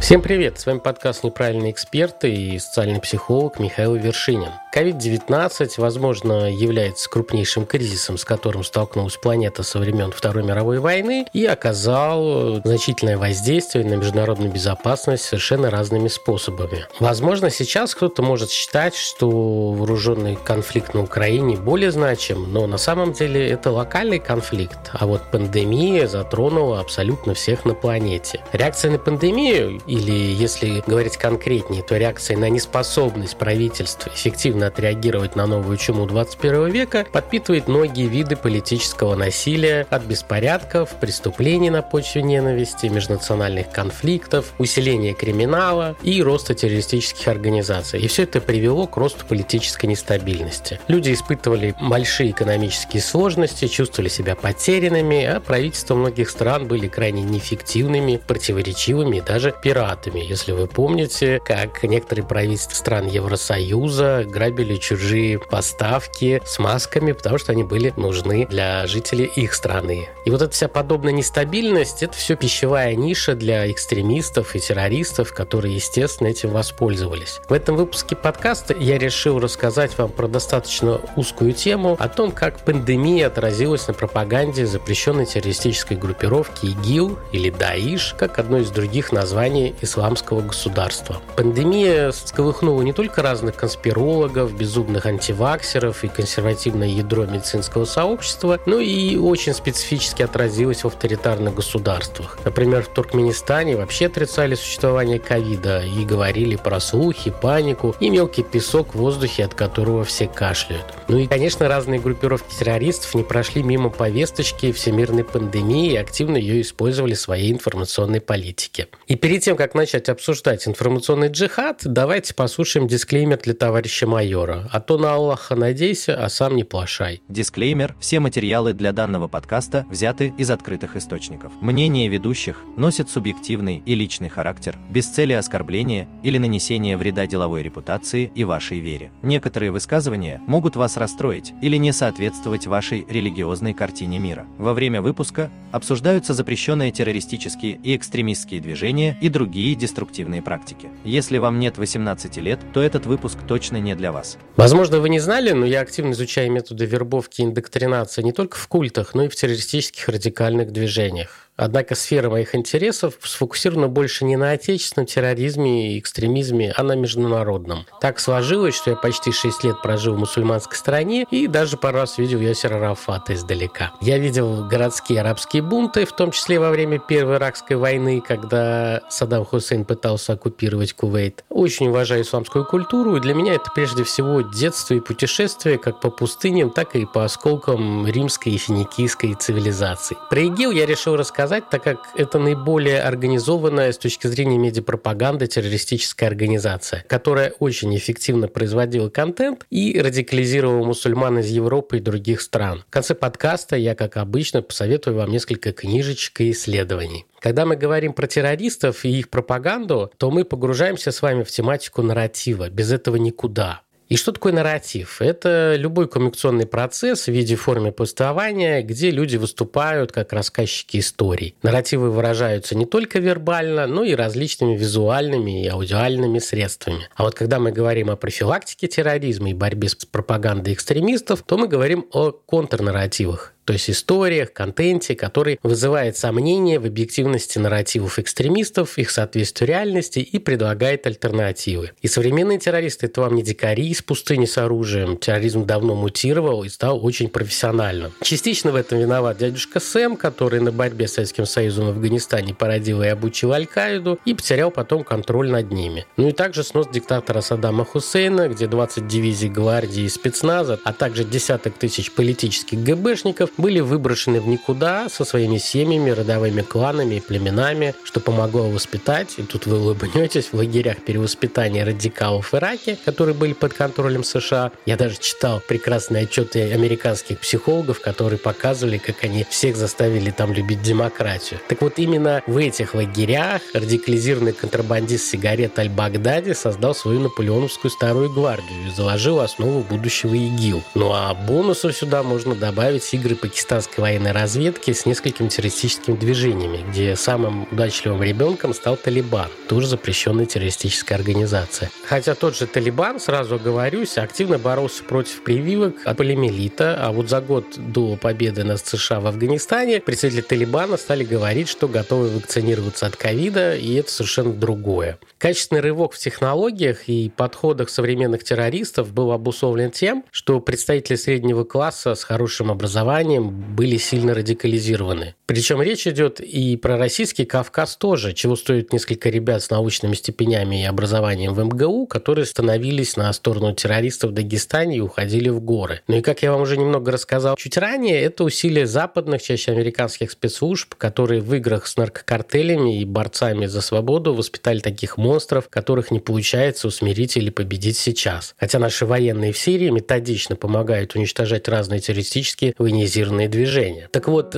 Всем привет! С вами подкаст «Неправильные эксперты» и социальный психолог Михаил Вершинин. COVID-19, возможно, является крупнейшим кризисом, с которым столкнулась планета со времен Второй мировой войны и оказал значительное воздействие на международную безопасность совершенно разными способами. Возможно, сейчас кто-то может считать, что вооруженный конфликт на Украине более значим, но на самом деле это локальный конфликт, а вот пандемия затронула абсолютно всех на планете. Реакция на пандемию, или если говорить конкретнее, то реакция на неспособность правительства эффективно отреагировать на новую чуму 21 века, подпитывает многие виды политического насилия от беспорядков, преступлений на почве ненависти, межнациональных конфликтов, усиления криминала и роста террористических организаций. И все это привело к росту политической нестабильности. Люди испытывали большие экономические сложности, чувствовали себя потерянными, а правительства многих стран были крайне неэффективными, противоречивыми и даже пиратами. Если вы помните, как некоторые правительства стран Евросоюза грабили чужие поставки с масками, потому что они были нужны для жителей их страны. И вот эта вся подобная нестабильность, это все пищевая ниша для экстремистов и террористов, которые, естественно, этим воспользовались. В этом выпуске подкаста я решил рассказать вам про достаточно узкую тему о том, как пандемия отразилась на пропаганде запрещенной террористической группировки ИГИЛ или ДАИШ, как одно из других названий исламского государства. Пандемия сколыхнула не только разных конспирологов, безумных антиваксеров и консервативное ядро медицинского сообщества, ну и очень специфически отразилось в авторитарных государствах. Например, в Туркменистане вообще отрицали существование ковида и говорили про слухи, панику и мелкий песок в воздухе, от которого все кашляют. Ну и, конечно, разные группировки террористов не прошли мимо повесточки всемирной пандемии и активно ее использовали в своей информационной политике. И перед тем, как начать обсуждать информационный джихад, давайте послушаем дисклеймер для товарища майора а то на Аллаха надейся, а сам не плашай. Дисклеймер. Все материалы для данного подкаста взяты из открытых источников. Мнение ведущих носит субъективный и личный характер, без цели оскорбления или нанесения вреда деловой репутации и вашей вере. Некоторые высказывания могут вас расстроить или не соответствовать вашей религиозной картине мира. Во время выпуска обсуждаются запрещенные террористические и экстремистские движения и другие деструктивные практики. Если вам нет 18 лет, то этот выпуск точно не для вас. Возможно, вы не знали, но я активно изучаю методы вербовки и индоктринации не только в культах, но и в террористических радикальных движениях. Однако сфера моих интересов сфокусирована больше не на отечественном терроризме и экстремизме, а на международном. Так сложилось, что я почти 6 лет прожил в мусульманской стране и даже пару раз видел Ясера Арафата издалека. Я видел городские арабские бунты, в том числе во время Первой Иракской войны, когда Саддам Хусейн пытался оккупировать Кувейт. Очень уважаю исламскую культуру, и для меня это прежде всего детство и путешествие как по пустыням, так и по осколкам римской и финикийской цивилизации. Про ИГИЛ я решил рассказать сказать, так как это наиболее организованная с точки зрения медиапропаганды террористическая организация, которая очень эффективно производила контент и радикализировала мусульман из Европы и других стран. В конце подкаста я, как обычно, посоветую вам несколько книжечек и исследований. Когда мы говорим про террористов и их пропаганду, то мы погружаемся с вами в тематику нарратива. Без этого никуда. И что такое нарратив? Это любой коммуникационный процесс в виде формы повествования, где люди выступают как рассказчики историй. Нарративы выражаются не только вербально, но и различными визуальными и аудиальными средствами. А вот когда мы говорим о профилактике терроризма и борьбе с пропагандой экстремистов, то мы говорим о контрнарративах то есть историях, контенте, который вызывает сомнения в объективности нарративов экстремистов, их соответствию реальности и предлагает альтернативы. И современные террористы – это вам не дикари из пустыни с оружием. Терроризм давно мутировал и стал очень профессиональным. Частично в этом виноват дядюшка Сэм, который на борьбе с Советским Союзом в Афганистане породил и обучил Аль-Каиду и потерял потом контроль над ними. Ну и также снос диктатора Саддама Хусейна, где 20 дивизий гвардии и спецназа, а также десяток тысяч политических ГБшников были выброшены в никуда со своими семьями, родовыми кланами и племенами, что помогло воспитать, и тут вы улыбнетесь, в лагерях перевоспитания радикалов в Ираке, которые были под контролем США. Я даже читал прекрасные отчеты американских психологов, которые показывали, как они всех заставили там любить демократию. Так вот, именно в этих лагерях радикализированный контрабандист сигарет Аль-Багдади создал свою наполеоновскую старую гвардию и заложил основу будущего ИГИЛ. Ну а бонусов сюда можно добавить игры пакистанской военной разведки с несколькими террористическими движениями, где самым удачливым ребенком стал Талибан, тоже запрещенная террористическая организация. Хотя тот же Талибан, сразу оговорюсь, активно боролся против прививок от полимелита, а вот за год до победы над США в Афганистане представители Талибана стали говорить, что готовы вакцинироваться от ковида, и это совершенно другое. Качественный рывок в технологиях и подходах современных террористов был обусловлен тем, что представители среднего класса с хорошим образованием были сильно радикализированы. Причем речь идет и про российский Кавказ тоже, чего стоит несколько ребят с научными степенями и образованием в МГУ, которые становились на сторону террористов в Дагестане и уходили в горы. Ну и как я вам уже немного рассказал чуть ранее, это усилия западных, чаще американских спецслужб, которые в играх с наркокартелями и борцами за свободу воспитали таких монстров, которых не получается усмирить или победить сейчас. Хотя наши военные в Сирии методично помогают уничтожать разные террористические военизированные движения. Так вот,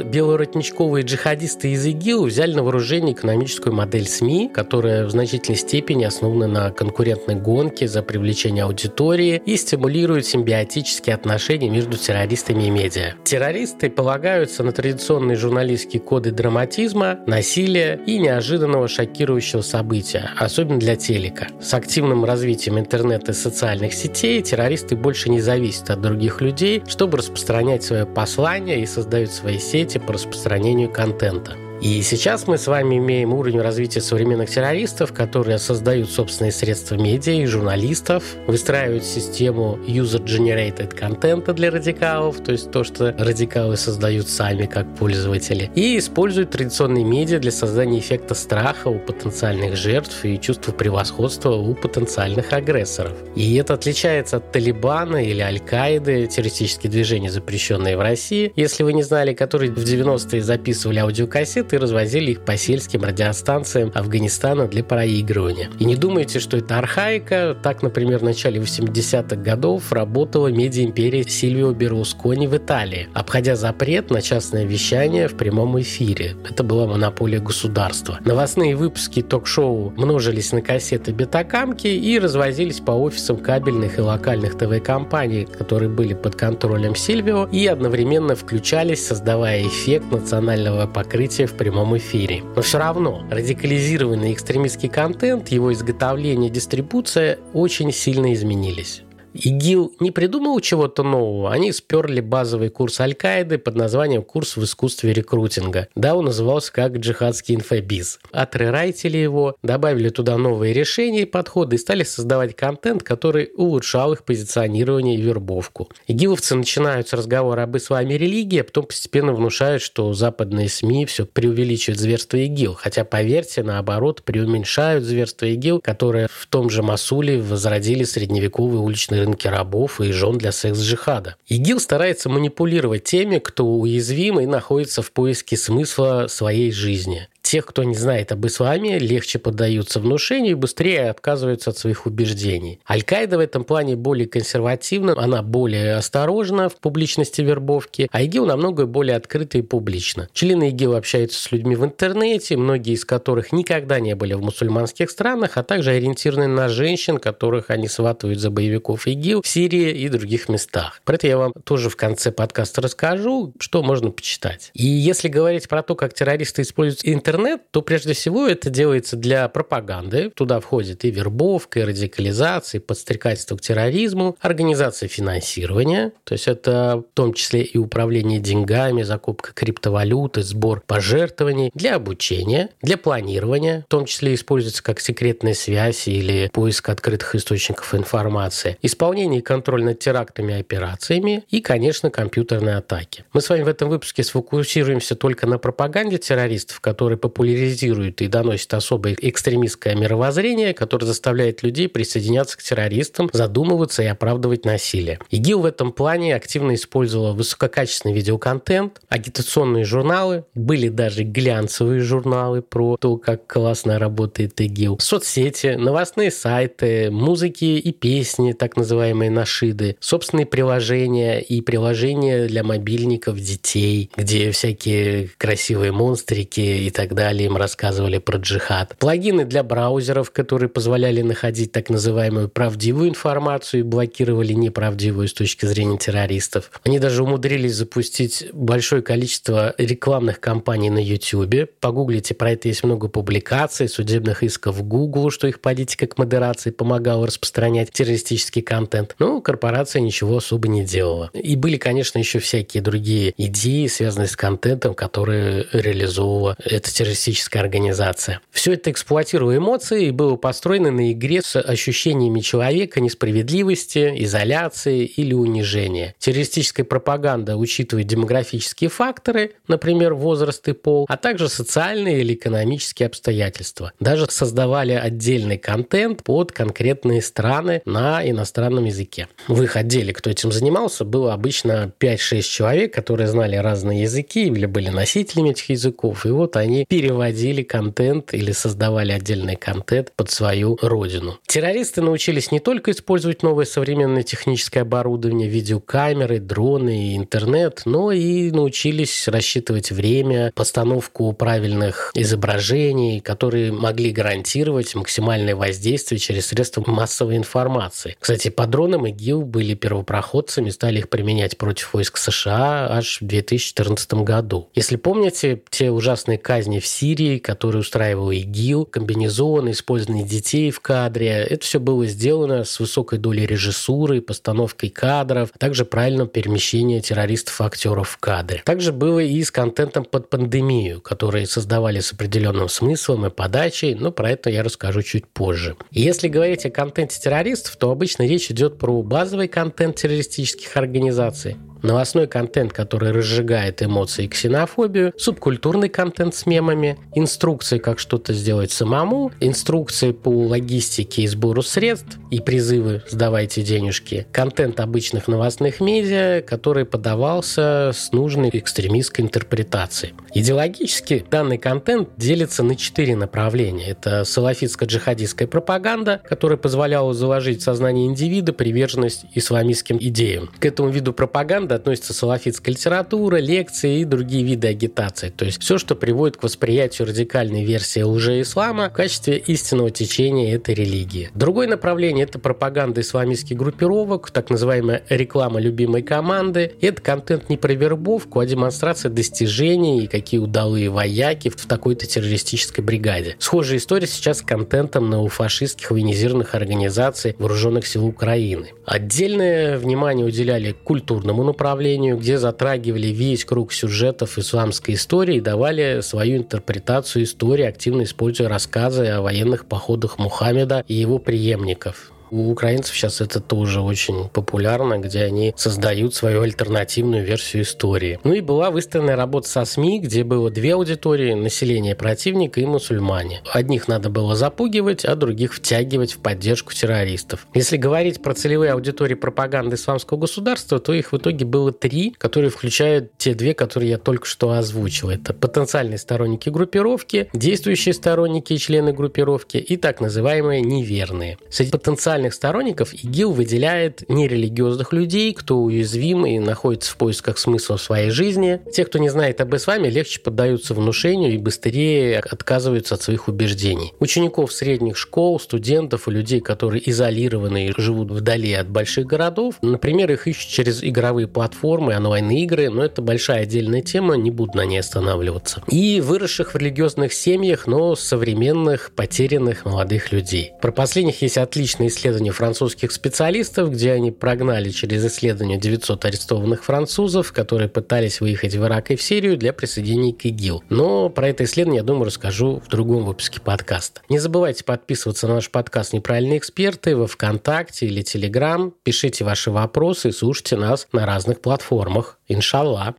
белоротничковые джихадисты из ИГИЛ взяли на вооружение экономическую модель СМИ, которая в значительной степени основана на конкурентной гонке за привлечение аудитории и стимулирует симбиотические отношения между террористами и медиа. Террористы полагаются на традиционные журналистские коды драматизма, насилия и неожиданного шокирующего события, особенно для телека. С активным развитием интернета и социальных сетей террористы больше не зависят от других людей, чтобы распространять свое послание и создают свои сети по распространению контента. И сейчас мы с вами имеем уровень развития современных террористов, которые создают собственные средства медиа и журналистов, выстраивают систему user-generated контента для радикалов, то есть то, что радикалы создают сами как пользователи, и используют традиционные медиа для создания эффекта страха у потенциальных жертв и чувства превосходства у потенциальных агрессоров. И это отличается от Талибана или Аль-Каиды, террористические движения, запрещенные в России, если вы не знали, которые в 90-е записывали аудиокассеты и развозили их по сельским радиостанциям Афганистана для проигрывания. И не думайте, что это архаика. Так, например, в начале 80-х годов работала медиа-империя Сильвио Берлускони в Италии, обходя запрет на частное вещание в прямом эфире. Это была монополия государства. Новостные выпуски ток-шоу множились на кассеты бетакамки и развозились по офисам кабельных и локальных ТВ-компаний, которые были под контролем Сильвио и одновременно включались, создавая эффект национального покрытия в прямом эфире. Но все равно радикализированный экстремистский контент, его изготовление дистрибуция очень сильно изменились. ИГИЛ не придумал чего-то нового, они сперли базовый курс Аль-Каиды под названием «Курс в искусстве рекрутинга». Да, он назывался как «Джихадский инфобиз». Отрерайтили его, добавили туда новые решения и подходы и стали создавать контент, который улучшал их позиционирование и вербовку. ИГИЛовцы начинают с разговора об исламе религии, а потом постепенно внушают, что западные СМИ все преувеличивают зверство ИГИЛ, хотя, поверьте, наоборот, преуменьшают зверство ИГИЛ, которое в том же Масуле возродили средневековые уличные рынке рабов и жен для секс-джихада. ИГИЛ старается манипулировать теми, кто уязвим и находится в поиске смысла своей жизни тех, кто не знает об исламе, легче поддаются внушению и быстрее отказываются от своих убеждений. Аль-Каида в этом плане более консервативна, она более осторожна в публичности вербовки, а ИГИЛ намного более открыто и публично. Члены ИГИЛ общаются с людьми в интернете, многие из которых никогда не были в мусульманских странах, а также ориентированы на женщин, которых они сватывают за боевиков ИГИЛ в Сирии и других местах. Про это я вам тоже в конце подкаста расскажу, что можно почитать. И если говорить про то, как террористы используют интернет, интернет, то прежде всего это делается для пропаганды. Туда входит и вербовка, и радикализация, и подстрекательство к терроризму, организация финансирования, то есть это в том числе и управление деньгами, закупка криптовалюты, сбор пожертвований, для обучения, для планирования, в том числе используется как секретная связь или поиск открытых источников информации, исполнение и контроль над терактами и операциями и, конечно, компьютерные атаки. Мы с вами в этом выпуске сфокусируемся только на пропаганде террористов, которые популяризирует и доносит особое экстремистское мировоззрение, которое заставляет людей присоединяться к террористам, задумываться и оправдывать насилие. ИГИЛ в этом плане активно использовала высококачественный видеоконтент, агитационные журналы, были даже глянцевые журналы про то, как классно работает ИГИЛ, соцсети, новостные сайты, музыки и песни, так называемые нашиды, собственные приложения и приложения для мобильников детей, где всякие красивые монстрики и так далее им рассказывали про джихад. Плагины для браузеров, которые позволяли находить так называемую правдивую информацию и блокировали неправдивую с точки зрения террористов. Они даже умудрились запустить большое количество рекламных кампаний на YouTube. Погуглите, про это есть много публикаций, судебных исков Google, что их политика к модерации помогала распространять террористический контент. Но корпорация ничего особо не делала. И были, конечно, еще всякие другие идеи, связанные с контентом, которые реализовывала эта террористическая организация. Все это эксплуатируя эмоции и было построено на игре с ощущениями человека несправедливости, изоляции или унижения. Террористическая пропаганда учитывает демографические факторы, например, возраст и пол, а также социальные или экономические обстоятельства. Даже создавали отдельный контент под конкретные страны на иностранном языке. В их отделе, кто этим занимался, было обычно 5-6 человек, которые знали разные языки или были носителями этих языков. И вот они переводили контент или создавали отдельный контент под свою родину. Террористы научились не только использовать новое современное техническое оборудование, видеокамеры, дроны и интернет, но и научились рассчитывать время, постановку правильных изображений, которые могли гарантировать максимальное воздействие через средства массовой информации. Кстати, по дронам ИГИЛ были первопроходцами, стали их применять против войск США аж в 2014 году. Если помните, те ужасные казни в Сирии, которые устраивал ИГИЛ, комбинезоны, использование детей в кадре, это все было сделано с высокой долей режиссуры, постановкой кадров, а также правильным перемещением террористов и актеров в кадре. Также было и с контентом под пандемию, который создавали с определенным смыслом и подачей, но про это я расскажу чуть позже. Если говорить о контенте террористов, то обычно речь идет про базовый контент террористических организаций, новостной контент, который разжигает эмоции и ксенофобию, субкультурный контент с мемами, инструкции, как что-то сделать самому, инструкции по логистике и сбору средств и призывы «сдавайте денежки», контент обычных новостных медиа, который подавался с нужной экстремистской интерпретацией. Идеологически данный контент делится на четыре направления. Это салафитско-джихадистская пропаганда, которая позволяла заложить в сознание индивида приверженность исламистским идеям. К этому виду пропаганды года относится салафитская литература, лекции и другие виды агитации. То есть все, что приводит к восприятию радикальной версии лжеислама в качестве истинного течения этой религии. Другое направление – это пропаганда исламистских группировок, так называемая реклама любимой команды. Это контент не про вербовку, а демонстрация достижений и какие удалые вояки в такой-то террористической бригаде. Схожая история сейчас с контентом неофашистских военизированных организаций вооруженных сил Украины. Отдельное внимание уделяли культурному направлению направлению, где затрагивали весь круг сюжетов исламской истории и давали свою интерпретацию истории, активно используя рассказы о военных походах Мухаммеда и его преемников. У украинцев сейчас это тоже очень популярно, где они создают свою альтернативную версию истории. Ну и была выставлена работа со СМИ, где было две аудитории – население противника и мусульмане. Одних надо было запугивать, а других втягивать в поддержку террористов. Если говорить про целевые аудитории пропаганды исламского государства, то их в итоге было три, которые включают те две, которые я только что озвучил. Это потенциальные сторонники группировки, действующие сторонники и члены группировки и так называемые неверные. Среди потенциальных радикальных сторонников ИГИЛ выделяет нерелигиозных людей, кто уязвим и находится в поисках смысла в своей жизни. Те, кто не знает об исламе, легче поддаются внушению и быстрее отказываются от своих убеждений. Учеников средних школ, студентов и людей, которые изолированы и живут вдали от больших городов, например, их ищут через игровые платформы, онлайн-игры, но это большая отдельная тема, не буду на ней останавливаться. И выросших в религиозных семьях, но современных, потерянных молодых людей. Про последних есть отличные исследования исследований французских специалистов, где они прогнали через исследование 900 арестованных французов, которые пытались выехать в Ирак и в Сирию для присоединения к ИГИЛ. Но про это исследование, я думаю, расскажу в другом выпуске подкаста. Не забывайте подписываться на наш подкаст «Неправильные эксперты» во ВКонтакте или Телеграм. Пишите ваши вопросы и слушайте нас на разных платформах. Иншаллах.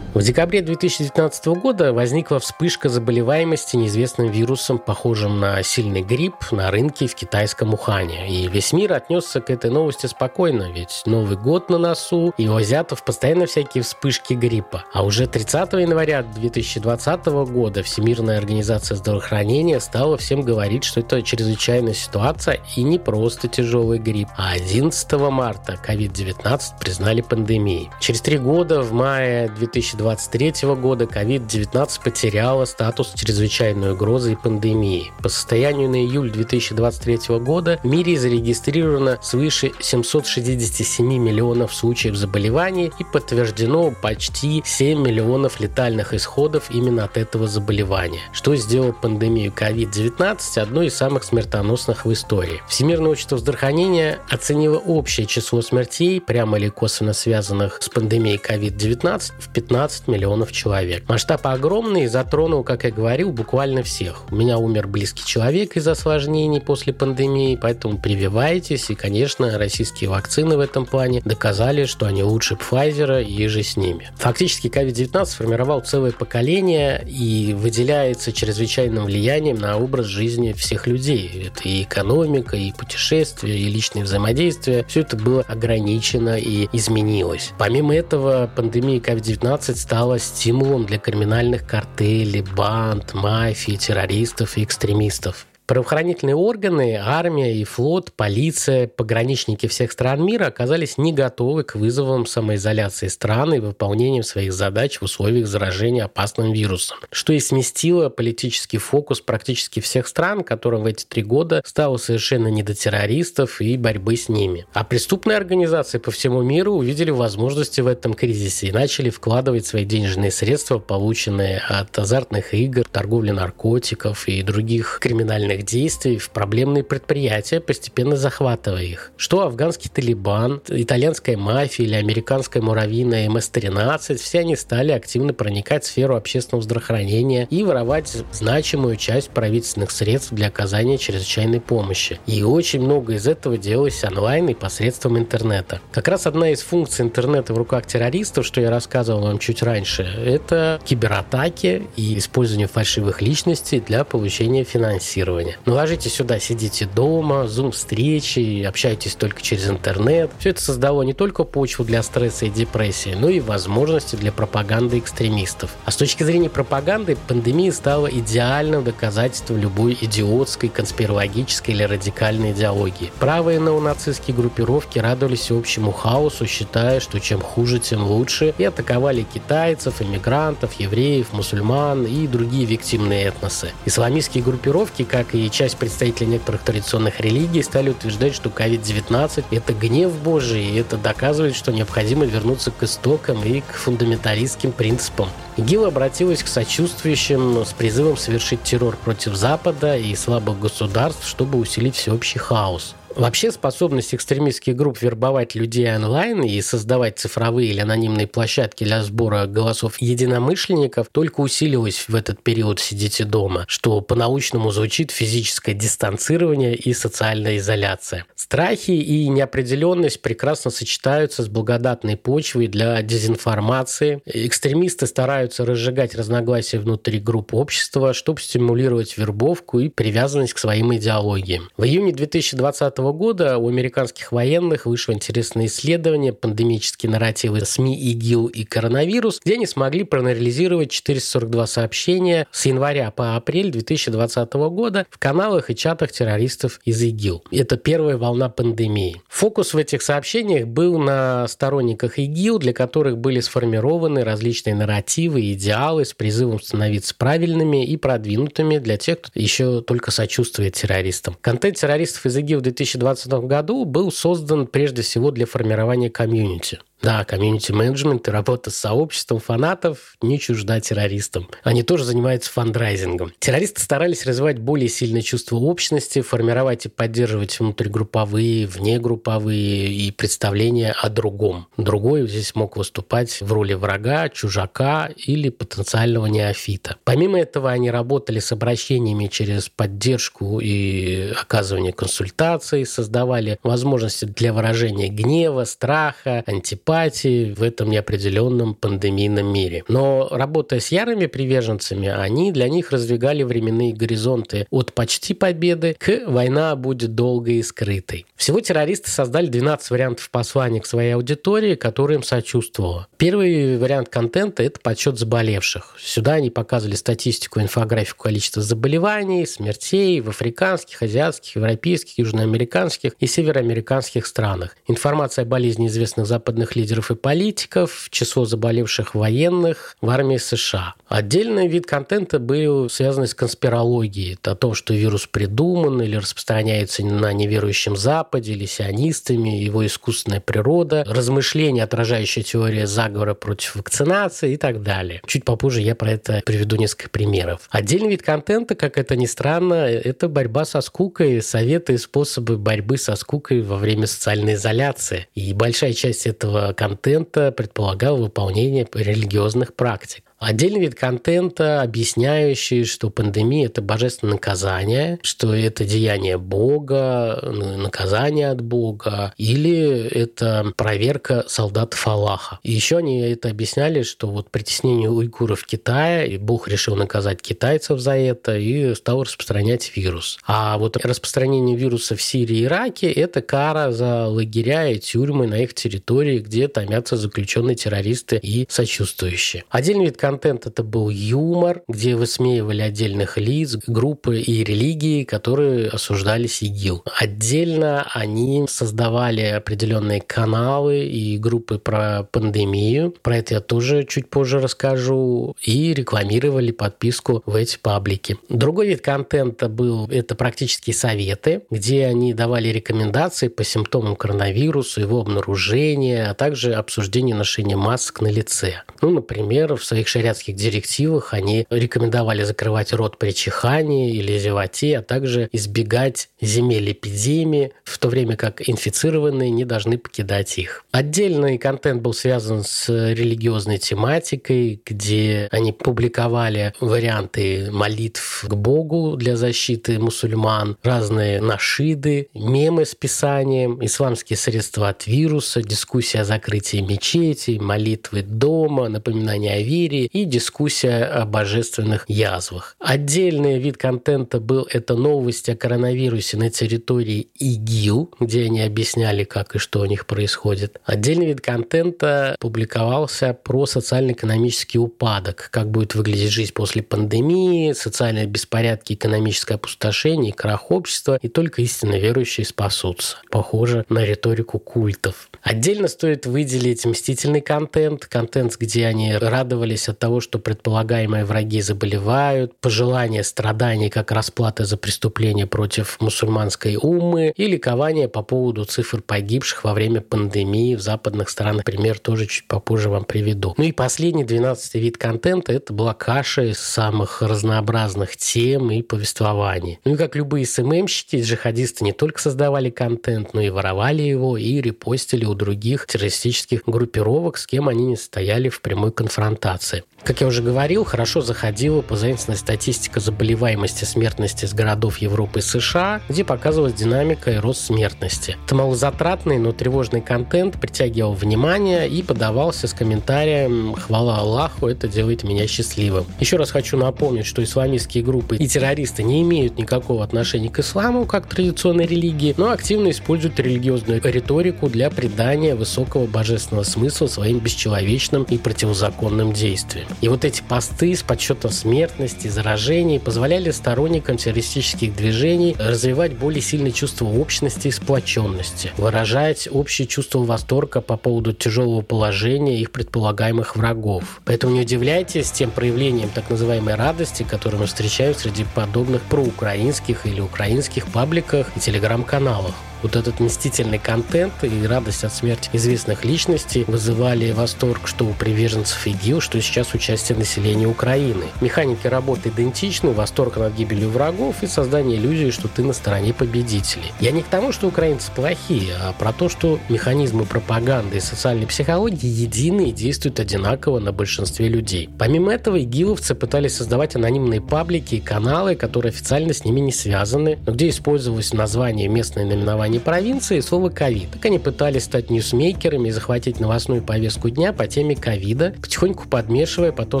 В декабре 2019 года возникла вспышка заболеваемости неизвестным вирусом, похожим на сильный грипп на рынке в китайском Ухане. И весь мир отнесся к этой новости спокойно, ведь Новый год на носу, и у азиатов постоянно всякие вспышки гриппа. А уже 30 января 2020 года Всемирная организация здравоохранения стала всем говорить, что это чрезвычайная ситуация и не просто тяжелый грипп. А 11 марта COVID-19 признали пандемией. Через три года, в мае 2020 2023 года COVID-19 потеряла статус чрезвычайной угрозы и пандемии. По состоянию на июль 2023 года в мире зарегистрировано свыше 767 миллионов случаев заболеваний и подтверждено почти 7 миллионов летальных исходов именно от этого заболевания, что сделало пандемию COVID-19 одной из самых смертоносных в истории. Всемирное общество здравоохранения оценило общее число смертей, прямо или косвенно связанных с пандемией COVID-19, в 15 15 миллионов человек. Масштаб огромный затронул, как я говорил, буквально всех. У меня умер близкий человек из-за осложнений после пандемии, поэтому прививайтесь. И, конечно, российские вакцины в этом плане доказали, что они лучше Pfizer и же с ними. Фактически COVID-19 сформировал целое поколение и выделяется чрезвычайным влиянием на образ жизни всех людей. Это и экономика, и путешествия, и личные взаимодействия. Все это было ограничено и изменилось. Помимо этого, пандемия COVID-19 стала стимулом для криминальных картелей, банд, мафии, террористов и экстремистов. Правоохранительные органы, армия и флот, полиция, пограничники всех стран мира оказались не готовы к вызовам самоизоляции стран и выполнением своих задач в условиях заражения опасным вирусом, что и сместило политический фокус практически всех стран, которым в эти три года стало совершенно не до террористов и борьбы с ними. А преступные организации по всему миру увидели возможности в этом кризисе и начали вкладывать свои денежные средства, полученные от азартных игр, торговли наркотиков и других криминальных военных действий в проблемные предприятия, постепенно захватывая их. Что афганский Талибан, итальянская мафия или американская муравьиная МС-13, все они стали активно проникать в сферу общественного здравоохранения и воровать значимую часть правительственных средств для оказания чрезвычайной помощи. И очень много из этого делалось онлайн и посредством интернета. Как раз одна из функций интернета в руках террористов, что я рассказывал вам чуть раньше, это кибератаки и использование фальшивых личностей для получения финансирования исследования. Наложите сюда, сидите дома, зум-встречи, общайтесь только через интернет. Все это создало не только почву для стресса и депрессии, но и возможности для пропаганды экстремистов. А с точки зрения пропаганды, пандемия стала идеальным доказательством любой идиотской, конспирологической или радикальной идеологии. Правые неонацистские группировки радовались общему хаосу, считая, что чем хуже, тем лучше, и атаковали китайцев, иммигрантов, евреев, мусульман и другие виктимные этносы. Исламистские группировки, как и часть представителей некоторых традиционных религий стали утверждать, что COVID-19 – это гнев Божий, и это доказывает, что необходимо вернуться к истокам и к фундаменталистским принципам. ИГИЛ обратилась к сочувствующим с призывом совершить террор против Запада и слабых государств, чтобы усилить всеобщий хаос. Вообще способность экстремистских групп вербовать людей онлайн и создавать цифровые или анонимные площадки для сбора голосов единомышленников только усилилась в этот период «сидите дома», что по-научному звучит физическое дистанцирование и социальная изоляция. Страхи и неопределенность прекрасно сочетаются с благодатной почвой для дезинформации. Экстремисты стараются разжигать разногласия внутри групп общества, чтобы стимулировать вербовку и привязанность к своим идеологиям. В июне 2020 года у американских военных вышло интересное исследование «Пандемические нарративы СМИ, ИГИЛ и коронавирус», где они смогли проанализировать 442 сообщения с января по апрель 2020 года в каналах и чатах террористов из ИГИЛ. Это первая волна пандемии. Фокус в этих сообщениях был на сторонниках ИГИЛ, для которых были сформированы различные нарративы и идеалы с призывом становиться правильными и продвинутыми для тех, кто еще только сочувствует террористам. Контент террористов из ИГИЛ в 2000 2020 году был создан прежде всего для формирования комьюнити. Да, комьюнити-менеджмент и работа с сообществом фанатов не чужда террористам. Они тоже занимаются фандрайзингом. Террористы старались развивать более сильное чувство общности, формировать и поддерживать внутригрупповые, внегрупповые и представления о другом. Другой здесь мог выступать в роли врага, чужака или потенциального неофита. Помимо этого, они работали с обращениями через поддержку и оказывание консультаций, создавали возможности для выражения гнева, страха, антипатии, симпатии в этом неопределенном пандемийном мире. Но работая с ярыми приверженцами, они для них раздвигали временные горизонты от почти победы к «война будет долгой и скрытой». Всего террористы создали 12 вариантов посланий к своей аудитории, которая им сочувствовала. Первый вариант контента – это подсчет заболевших. Сюда они показывали статистику, инфографику количества заболеваний, смертей в африканских, азиатских, европейских, южноамериканских и североамериканских странах. Информация о болезни известных западных лидеров и политиков, число заболевших военных в армии США. Отдельный вид контента был связан с конспирологией. о том, что вирус придуман или распространяется на неверующем Западе или сионистами, его искусственная природа, размышления, отражающие теория заговора против вакцинации и так далее. Чуть попозже я про это приведу несколько примеров. Отдельный вид контента, как это ни странно, это борьба со скукой, советы и способы борьбы со скукой во время социальной изоляции. И большая часть этого контента предполагала выполнение религиозных практик. Отдельный вид контента, объясняющий, что пандемия – это божественное наказание, что это деяние Бога, наказание от Бога, или это проверка солдатов Аллаха. И еще они это объясняли, что вот притеснение уйгуров в Китае, и Бог решил наказать китайцев за это и стал распространять вирус. А вот распространение вируса в Сирии и Ираке – это кара за лагеря и тюрьмы на их территории, где томятся заключенные террористы и сочувствующие. Отдельный вид контент это был юмор, где высмеивали отдельных лиц, группы и религии, которые осуждались ИГИЛ. Отдельно они создавали определенные каналы и группы про пандемию. Про это я тоже чуть позже расскажу. И рекламировали подписку в эти паблики. Другой вид контента был это практические советы, где они давали рекомендации по симптомам коронавируса, его обнаружения, а также обсуждение ношения масок на лице. Ну, например, в своих шариатских директивах они рекомендовали закрывать рот при чихании или зевоте, а также избегать земель эпидемии, в то время как инфицированные не должны покидать их. Отдельный контент был связан с религиозной тематикой, где они публиковали варианты молитв к Богу для защиты мусульман, разные нашиды, мемы с писанием, исламские средства от вируса, дискуссия о закрытии мечетей, молитвы дома, напоминание о вере, и дискуссия о божественных язвах. Отдельный вид контента был это новости о коронавирусе на территории ИГИЛ, где они объясняли, как и что у них происходит. Отдельный вид контента публиковался про социально-экономический упадок, как будет выглядеть жизнь после пандемии, социальные беспорядки, экономическое опустошение, крах общества, и только истинно верующие спасутся. Похоже на риторику культов. Отдельно стоит выделить мстительный контент, контент, где они радовались от того, что предполагаемые враги заболевают, пожелания страданий как расплата за преступления против мусульманской уммы и ликование по поводу цифр погибших во время пандемии в западных странах. Пример тоже чуть попозже вам приведу. Ну и последний, двенадцатый вид контента – это была каша из самых разнообразных тем и повествований. Ну и как любые СММщики, джихадисты не только создавали контент, но и воровали его и репостили у других террористических группировок, с кем они не стояли в прямой конфронтации. Как я уже говорил, хорошо заходила позаимствованная статистика заболеваемости смертности из городов Европы и США, где показывалась динамика и рост смертности. Это малозатратный, но тревожный контент притягивал внимание и подавался с комментарием «Хвала Аллаху, это делает меня счастливым». Еще раз хочу напомнить, что исламистские группы и террористы не имеют никакого отношения к исламу, как традиционной религии, но активно используют религиозную риторику для придания высокого божественного смысла своим бесчеловечным и противозаконным действиям. И вот эти посты с подсчетом смертности, заражений позволяли сторонникам террористических движений развивать более сильное чувство общности и сплоченности, выражать общее чувство восторга по поводу тяжелого положения их предполагаемых врагов. Поэтому не удивляйтесь тем проявлением так называемой радости, которую мы встречаем среди подобных проукраинских или украинских пабликах и телеграм-каналах вот этот мстительный контент и радость от смерти известных личностей вызывали восторг что у приверженцев ИГИЛ, что сейчас участие населения Украины. Механики работы идентичны, восторг над гибелью врагов и создание иллюзии, что ты на стороне победителей. Я не к тому, что украинцы плохие, а про то, что механизмы пропаганды и социальной психологии едины и действуют одинаково на большинстве людей. Помимо этого, игиловцы пытались создавать анонимные паблики и каналы, которые официально с ними не связаны, но где использовалось название местное наименование название провинции слово «ковид». Так они пытались стать ньюсмейкерами и захватить новостную повестку дня по теме ковида, потихоньку подмешивая потом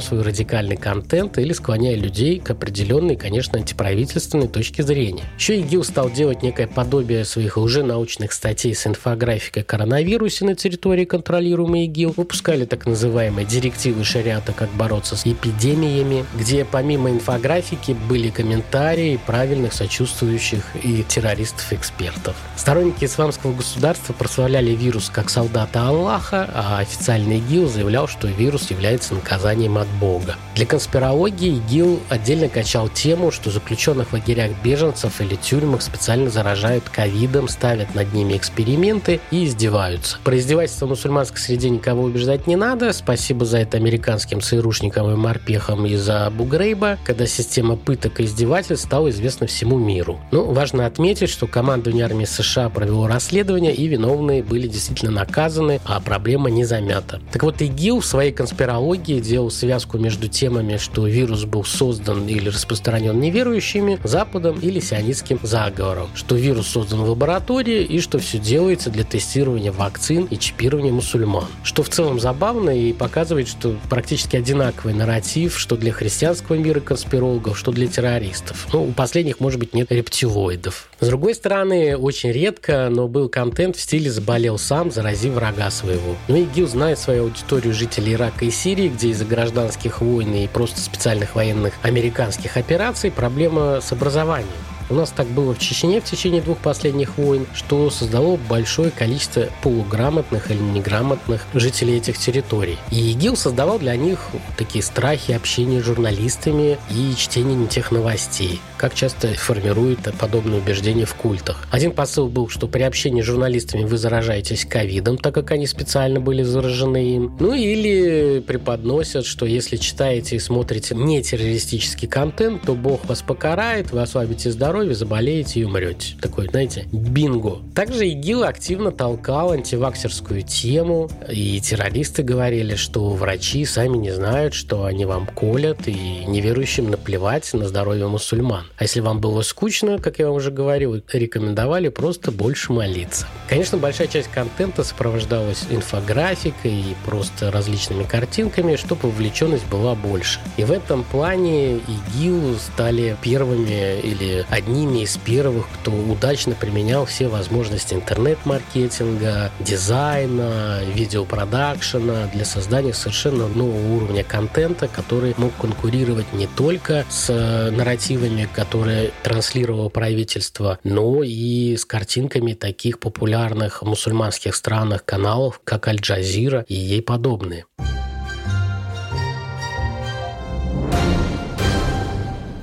свой радикальный контент или склоняя людей к определенной, конечно, антиправительственной точке зрения. Еще ИГИЛ стал делать некое подобие своих лженаучных статей с инфографикой о коронавирусе на территории контролируемой ИГИЛ, выпускали так называемые директивы шариата, как бороться с эпидемиями, где помимо инфографики были комментарии правильных, сочувствующих и террористов-экспертов. Сторонники исламского государства прославляли вирус как солдата Аллаха, а официальный ИГИЛ заявлял, что вирус является наказанием от Бога. Для конспирологии ИГИЛ отдельно качал тему, что заключенных в лагерях беженцев или тюрьмах специально заражают ковидом, ставят над ними эксперименты и издеваются. Про издевательство в мусульманской среде никого убеждать не надо. Спасибо за это американским ЦРУшникам и морпехам из Абу Грейба, когда система пыток и издевательств стала известна всему миру. Ну, важно отметить, что командование армии США провело расследование, и виновные были действительно наказаны, а проблема не замята. Так вот, ИГИЛ в своей конспирологии делал связку между темами, что вирус был создан или распространен неверующими, Западом или сионистским заговором, что вирус создан в лаборатории и что все делается для тестирования вакцин и чипирования мусульман. Что в целом забавно и показывает, что практически одинаковый нарратив, что для христианского мира конспирологов, что для террористов. Ну, у последних, может быть, нет рептилоидов. С другой стороны, очень редко, но был контент в стиле «заболел сам, заразив врага своего». Ну и ГИЛ знает свою аудиторию жителей Ирака и Сирии, где из-за гражданских войн и просто специальных военных американских операций проблема с образованием. У нас так было в Чечне в течение двух последних войн, что создало большое количество полуграмотных или неграмотных жителей этих территорий. И ИГИЛ создавал для них такие страхи общения с журналистами и чтения не тех новостей, как часто формирует подобные убеждения в культах. Один посыл был, что при общении с журналистами вы заражаетесь ковидом, так как они специально были заражены им. Ну или преподносят, что если читаете и смотрите не террористический контент, то Бог вас покарает, вы ослабите здоровье, заболеете и умрете. Такой, знаете, бинго. Также ИГИЛ активно толкал антиваксерскую тему, и террористы говорили, что врачи сами не знают, что они вам колят, и неверующим наплевать на здоровье мусульман. А если вам было скучно, как я вам уже говорил, рекомендовали просто больше молиться. Конечно, большая часть контента сопровождалась инфографикой и просто различными картинками, чтобы вовлеченность была больше. И в этом плане ИГИЛ стали первыми или одними из первых, кто удачно применял все возможности интернет-маркетинга, дизайна, видеопродакшена для создания совершенно нового уровня контента, который мог конкурировать не только с нарративами, которые транслировало правительство, но и с картинками таких популярных мусульманских странах каналов, как Аль-Джазира и ей подобные.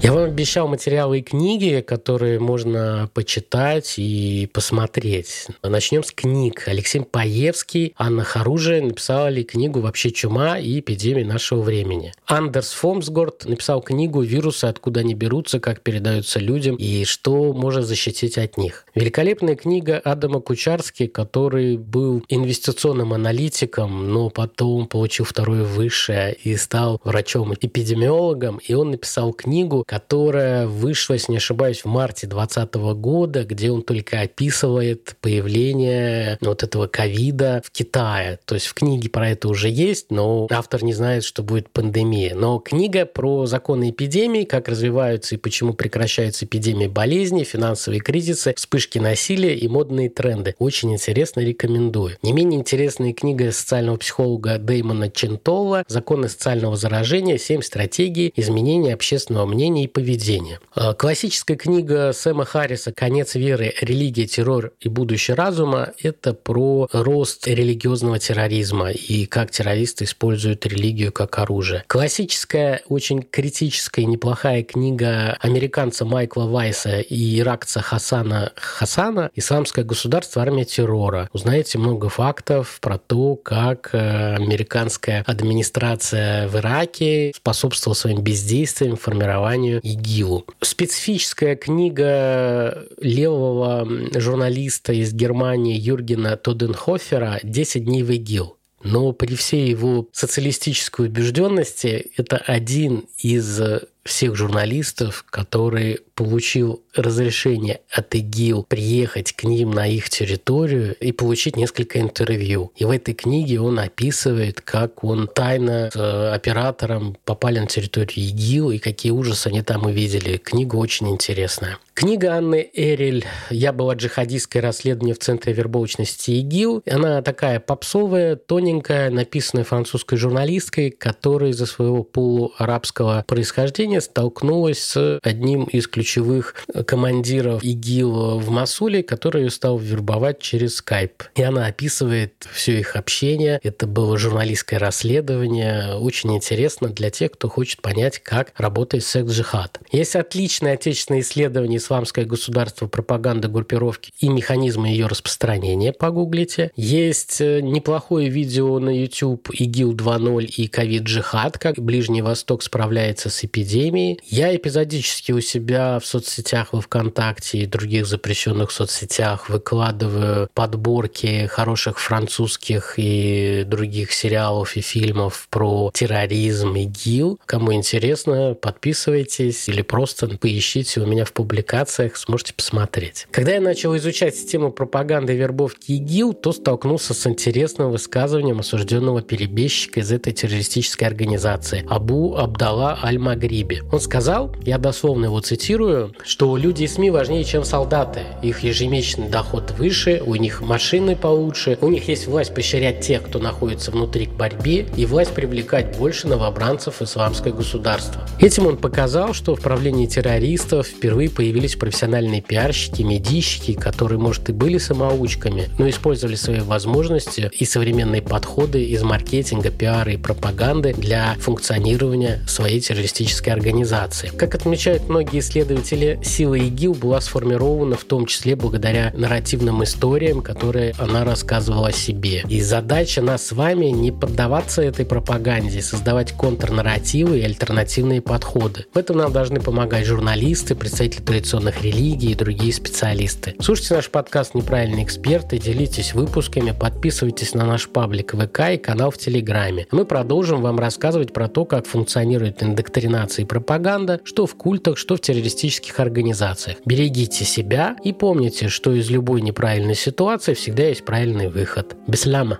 Я вам обещал материалы и книги, которые можно почитать и посмотреть. Начнем с книг. Алексей Паевский, Анна Харужия написали книгу «Вообще чума и эпидемия нашего времени». Андерс Фомсгорд написал книгу «Вирусы. Откуда они берутся, как передаются людям и что может защитить от них». Великолепная книга Адама Кучарски, который был инвестиционным аналитиком, но потом получил второе высшее и стал врачом-эпидемиологом. И он написал книгу, которая вышла, если не ошибаюсь, в марте 2020 года, где он только описывает появление вот этого ковида в Китае. То есть в книге про это уже есть, но автор не знает, что будет пандемия. Но книга про законы эпидемии, как развиваются и почему прекращаются эпидемии болезней, финансовые кризисы, вспышки насилия и модные тренды. Очень интересно, рекомендую. Не менее интересная книга социального психолога Дэймона Чентола «Законы социального заражения. Семь стратегий изменения общественного мнения и поведения. А, классическая книга Сэма Харриса «Конец веры. Религия, террор и будущее разума» – это про рост религиозного терроризма и как террористы используют религию как оружие. Классическая, очень критическая и неплохая книга американца Майкла Вайса и иракца Хасана Хасана «Исламское государство. Армия террора». Узнаете много фактов про то, как э, американская администрация в Ираке способствовала своим бездействием формированию созданию ИГИЛу. Специфическая книга левого журналиста из Германии Юргена Тоденхофера «10 дней в ИГИЛ». Но при всей его социалистической убежденности это один из всех журналистов, который получил разрешение от ИГИЛ приехать к ним на их территорию и получить несколько интервью. И в этой книге он описывает, как он тайно с э, оператором попали на территорию ИГИЛ и какие ужасы они там увидели. Книга очень интересная. Книга Анны Эрель «Я была джихадистское расследование в Центре вербовочности ИГИЛ». Она такая попсовая, тоненькая, написанная французской журналисткой, которая из-за своего полуарабского происхождения столкнулась с одним из ключевых командиров ИГИЛ в Масуле, который ее стал вербовать через скайп. И она описывает все их общение. Это было журналистское расследование. Очень интересно для тех, кто хочет понять, как работает секс-джихад. Есть отличное отечественное исследование исламское государство, пропаганда группировки и механизмы ее распространения, погуглите. Есть э, неплохое видео на YouTube ИГИЛ 2.0 и ковид-джихад, как Ближний Восток справляется с эпидемией. Я эпизодически у себя в соцсетях во ВКонтакте и других запрещенных соцсетях выкладываю подборки хороших французских и других сериалов и фильмов про терроризм ИГИЛ. Кому интересно, подписывайтесь или просто поищите у меня в публикациях, сможете посмотреть. Когда я начал изучать систему пропаганды и вербовки ИГИЛ, то столкнулся с интересным высказыванием осужденного перебежчика из этой террористической организации Абу Абдалла Аль-Магриби. Он сказал, я дословно его цитирую, что люди и СМИ важнее, чем солдаты. Их ежемесячный доход выше, у них машины получше, у них есть власть поощрять тех, кто находится внутри к борьбе, и власть привлекать больше новобранцев исламское государство. Этим он показал, что в правлении террористов впервые появились профессиональные пиарщики, медийщики, которые, может, и были самоучками, но использовали свои возможности и современные подходы из маркетинга, пиара и пропаганды для функционирования своей террористической организации. Как отмечают многие исследователи, сила ИГИЛ была сформирована в том числе благодаря нарративным историям, которые она рассказывала о себе. И задача нас с вами не поддаваться этой пропаганде, создавать контрнарративы и альтернативные подходы. В этом нам должны помогать журналисты, представители традиционных религий и другие специалисты. Слушайте наш подкаст «Неправильные эксперты», делитесь выпусками, подписывайтесь на наш паблик ВК и канал в Телеграме. Мы продолжим вам рассказывать про то, как функционирует индоктринация пропаганда, что в культах, что в террористических организациях. Берегите себя и помните, что из любой неправильной ситуации всегда есть правильный выход. Бесляма!